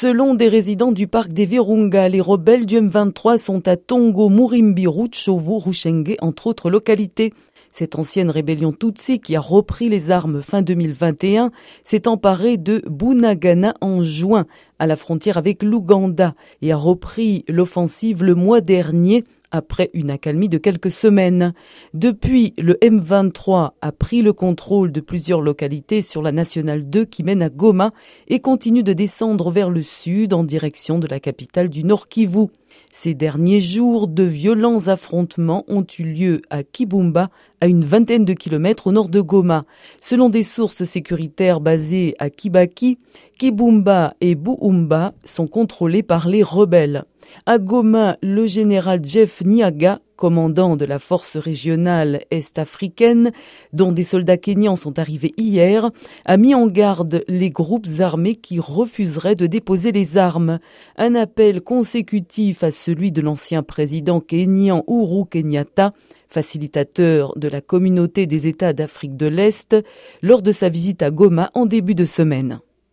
Selon des résidents du parc des Virunga, les rebelles du M23 sont à Tongo, Murimbi, Ruchovu, Rushenge, entre autres localités. Cette ancienne rébellion Tutsi qui a repris les armes fin 2021 s'est emparée de Bunagana en juin, à la frontière avec l'Ouganda, et a repris l'offensive le mois dernier après une accalmie de quelques semaines. Depuis, le M23 a pris le contrôle de plusieurs localités sur la nationale 2 qui mène à Goma et continue de descendre vers le sud en direction de la capitale du Nord Kivu. Ces derniers jours, de violents affrontements ont eu lieu à Kibumba, à une vingtaine de kilomètres au nord de Goma. Selon des sources sécuritaires basées à Kibaki, Kibumba et Buumba sont contrôlés par les rebelles. À Goma, le général Jeff Niaga, commandant de la force régionale est-africaine, dont des soldats kenyans sont arrivés hier, a mis en garde les groupes armés qui refuseraient de déposer les armes. Un appel consécutif à celui de l'ancien président kenyan Uhuru Kenyatta, facilitateur de la communauté des États d'Afrique de l'Est, lors de sa visite à Goma en début de semaine.